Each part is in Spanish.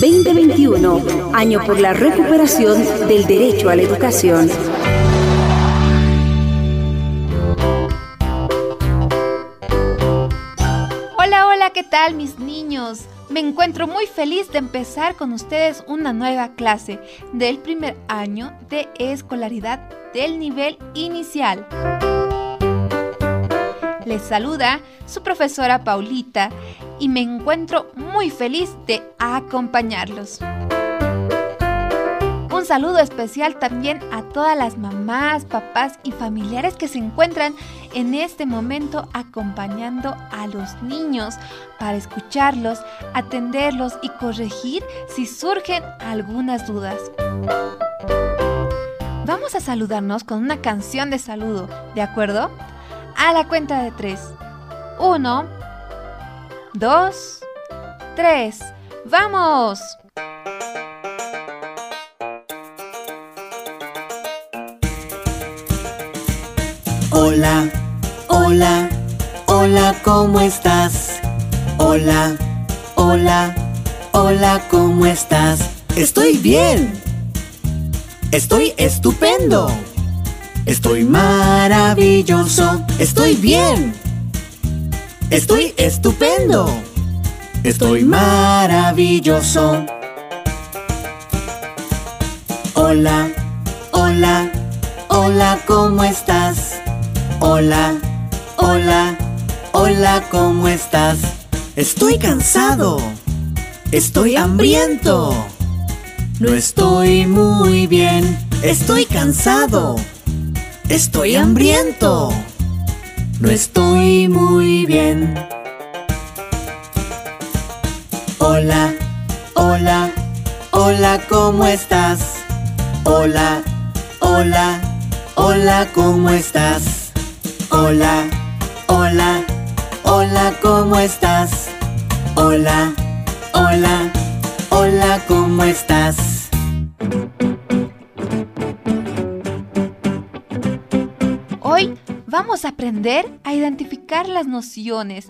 2021, año por la recuperación del derecho a la educación. Hola, hola, ¿qué tal mis niños? Me encuentro muy feliz de empezar con ustedes una nueva clase del primer año de escolaridad del nivel inicial. Les saluda su profesora Paulita y me encuentro muy feliz de acompañarlos. Un saludo especial también a todas las mamás, papás y familiares que se encuentran en este momento acompañando a los niños para escucharlos, atenderlos y corregir si surgen algunas dudas. Vamos a saludarnos con una canción de saludo, ¿de acuerdo? A la cuenta de tres. Uno, dos, tres. ¡Vamos! Hola, hola, hola, ¿cómo estás? Hola, hola, hola, ¿cómo estás? Estoy bien. Estoy estupendo. Estoy maravilloso. Estoy bien. Estoy estupendo. Estoy maravilloso. Hola, hola, hola, ¿cómo estás? Hola, hola, hola, ¿cómo estás? Estoy cansado. Estoy hambriento. No estoy muy bien. Estoy cansado. Estoy hambriento. No estoy muy bien. Hola, hola, hola, ¿cómo estás? Hola, hola, hola, ¿cómo estás? Hola, hola, hola, ¿cómo estás? Hola, hola, hola, ¿cómo estás? Aprender a identificar las nociones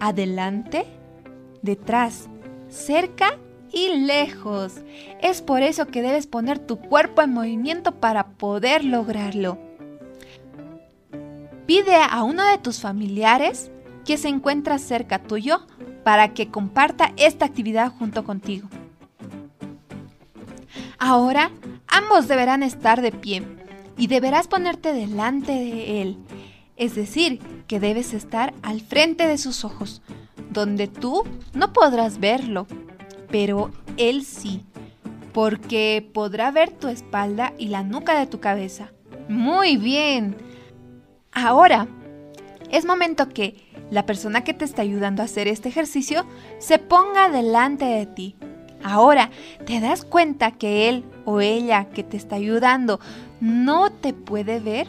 adelante, detrás, cerca y lejos. Es por eso que debes poner tu cuerpo en movimiento para poder lograrlo. Pide a uno de tus familiares que se encuentra cerca tuyo para que comparta esta actividad junto contigo. Ahora, ambos deberán estar de pie y deberás ponerte delante de él. Es decir, que debes estar al frente de sus ojos, donde tú no podrás verlo, pero él sí, porque podrá ver tu espalda y la nuca de tu cabeza. Muy bien. Ahora, es momento que la persona que te está ayudando a hacer este ejercicio se ponga delante de ti. Ahora, ¿te das cuenta que él o ella que te está ayudando no te puede ver?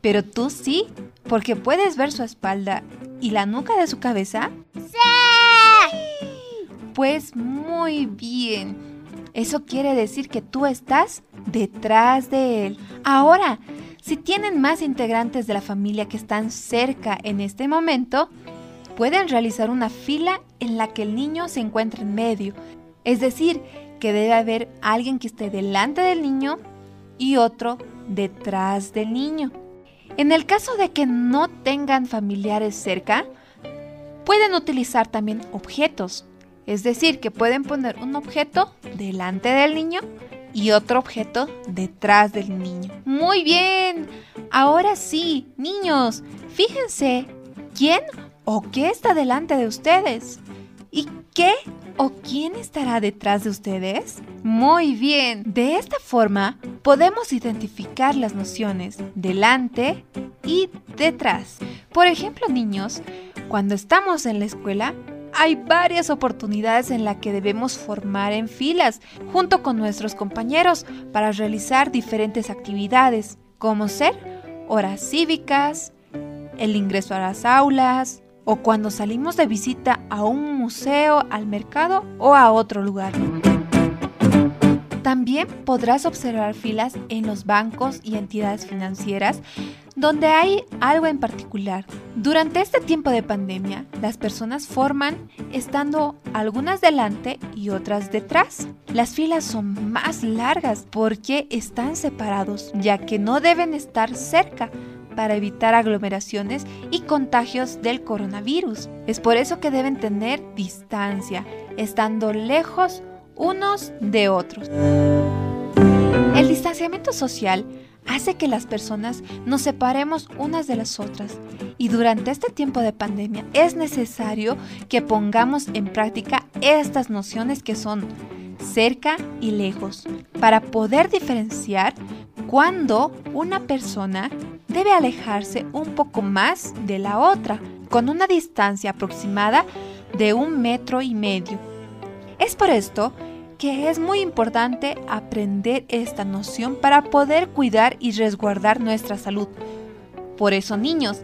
Pero tú sí, porque puedes ver su espalda y la nuca de su cabeza. ¡Sí! Pues muy bien. Eso quiere decir que tú estás detrás de él. Ahora, si tienen más integrantes de la familia que están cerca en este momento, pueden realizar una fila en la que el niño se encuentra en medio. Es decir, que debe haber alguien que esté delante del niño y otro detrás del niño. En el caso de que no tengan familiares cerca, pueden utilizar también objetos. Es decir, que pueden poner un objeto delante del niño y otro objeto detrás del niño. Muy bien. Ahora sí, niños, fíjense quién o qué está delante de ustedes. ¿Y qué o quién estará detrás de ustedes? Muy bien. De esta forma podemos identificar las nociones delante y detrás. Por ejemplo, niños, cuando estamos en la escuela, hay varias oportunidades en las que debemos formar en filas junto con nuestros compañeros para realizar diferentes actividades, como ser horas cívicas, el ingreso a las aulas o cuando salimos de visita a un museo, al mercado o a otro lugar. También podrás observar filas en los bancos y entidades financieras donde hay algo en particular. Durante este tiempo de pandemia, las personas forman estando algunas delante y otras detrás. Las filas son más largas porque están separados, ya que no deben estar cerca para evitar aglomeraciones y contagios del coronavirus. Es por eso que deben tener distancia, estando lejos unos de otros. El distanciamiento social hace que las personas nos separemos unas de las otras y durante este tiempo de pandemia es necesario que pongamos en práctica estas nociones que son cerca y lejos para poder diferenciar cuando una persona debe alejarse un poco más de la otra con una distancia aproximada de un metro y medio. Es por esto que es muy importante aprender esta noción para poder cuidar y resguardar nuestra salud. Por eso, niños,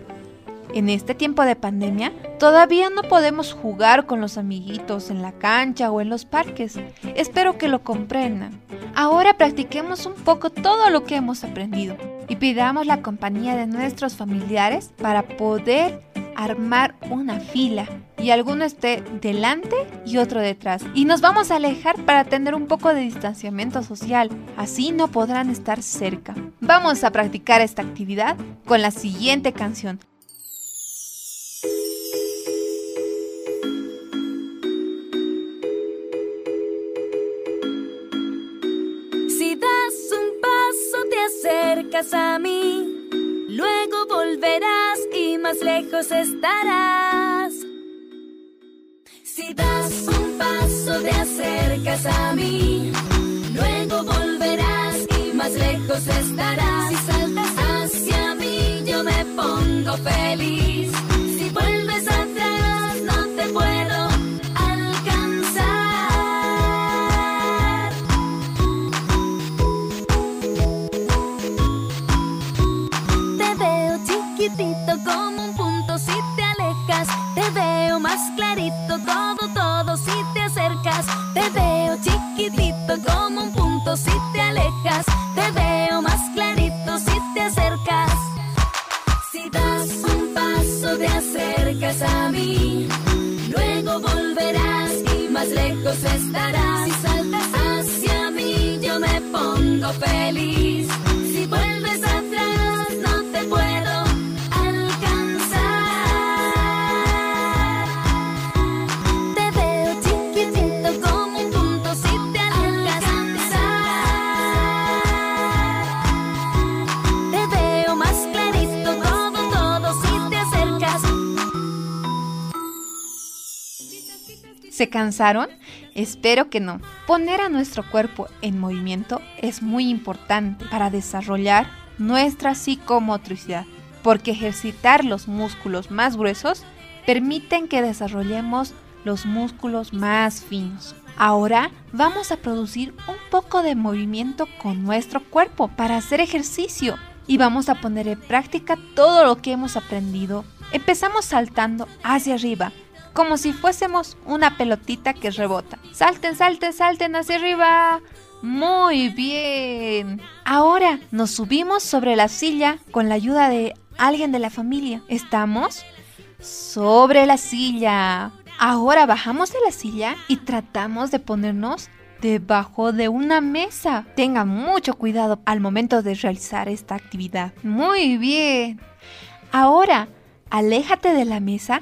en este tiempo de pandemia, todavía no podemos jugar con los amiguitos en la cancha o en los parques. Espero que lo comprendan. Ahora practiquemos un poco todo lo que hemos aprendido y pidamos la compañía de nuestros familiares para poder armar una fila y alguno esté delante y otro detrás. Y nos vamos a alejar para tener un poco de distanciamiento social. Así no podrán estar cerca. Vamos a practicar esta actividad con la siguiente canción. Acercas a mí, luego volverás y más lejos estarás. Si das un paso te acercas a mí, luego volverás y más lejos estarás. Si saltas hacia mí yo me pongo feliz. Chiquitito como un punto si te alejas. Te veo más clarito todo, todo si te acercas. Te veo chiquitito como un punto si te alejas. Te veo más clarito si te acercas. Si das un paso te acercas a mí. Luego volverás y más lejos estarás. Si saltas hacia mí yo me pongo feliz. Si vuelves atrás no te puedo ¿Se cansaron? Espero que no. Poner a nuestro cuerpo en movimiento es muy importante para desarrollar nuestra psicomotricidad, porque ejercitar los músculos más gruesos permiten que desarrollemos los músculos más finos. Ahora vamos a producir un poco de movimiento con nuestro cuerpo para hacer ejercicio y vamos a poner en práctica todo lo que hemos aprendido. Empezamos saltando hacia arriba, como si fuésemos una pelotita que rebota. Salten, salten, salten hacia arriba. Muy bien. Ahora nos subimos sobre la silla con la ayuda de alguien de la familia. ¿Estamos? Sobre la silla. Ahora bajamos de la silla y tratamos de ponernos debajo de una mesa. Tenga mucho cuidado al momento de realizar esta actividad. Muy bien. Ahora, aléjate de la mesa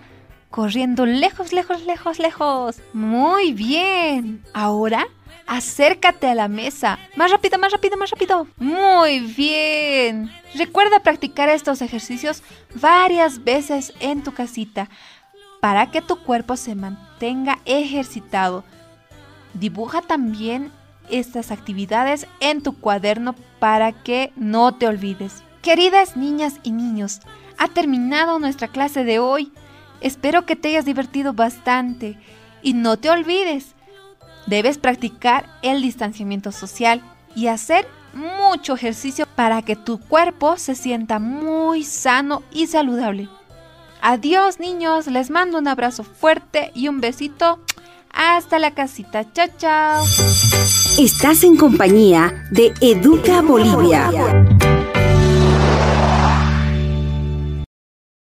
corriendo lejos, lejos, lejos, lejos. Muy bien. Ahora, acércate a la mesa. Más rápido, más rápido, más rápido. Muy bien. Recuerda practicar estos ejercicios varias veces en tu casita para que tu cuerpo se mantenga ejercitado. Dibuja también estas actividades en tu cuaderno para que no te olvides. Queridas niñas y niños, ha terminado nuestra clase de hoy. Espero que te hayas divertido bastante y no te olvides, debes practicar el distanciamiento social y hacer mucho ejercicio para que tu cuerpo se sienta muy sano y saludable. Adiós niños, les mando un abrazo fuerte y un besito. Hasta la casita, chao chao. Estás en compañía de Educa Bolivia.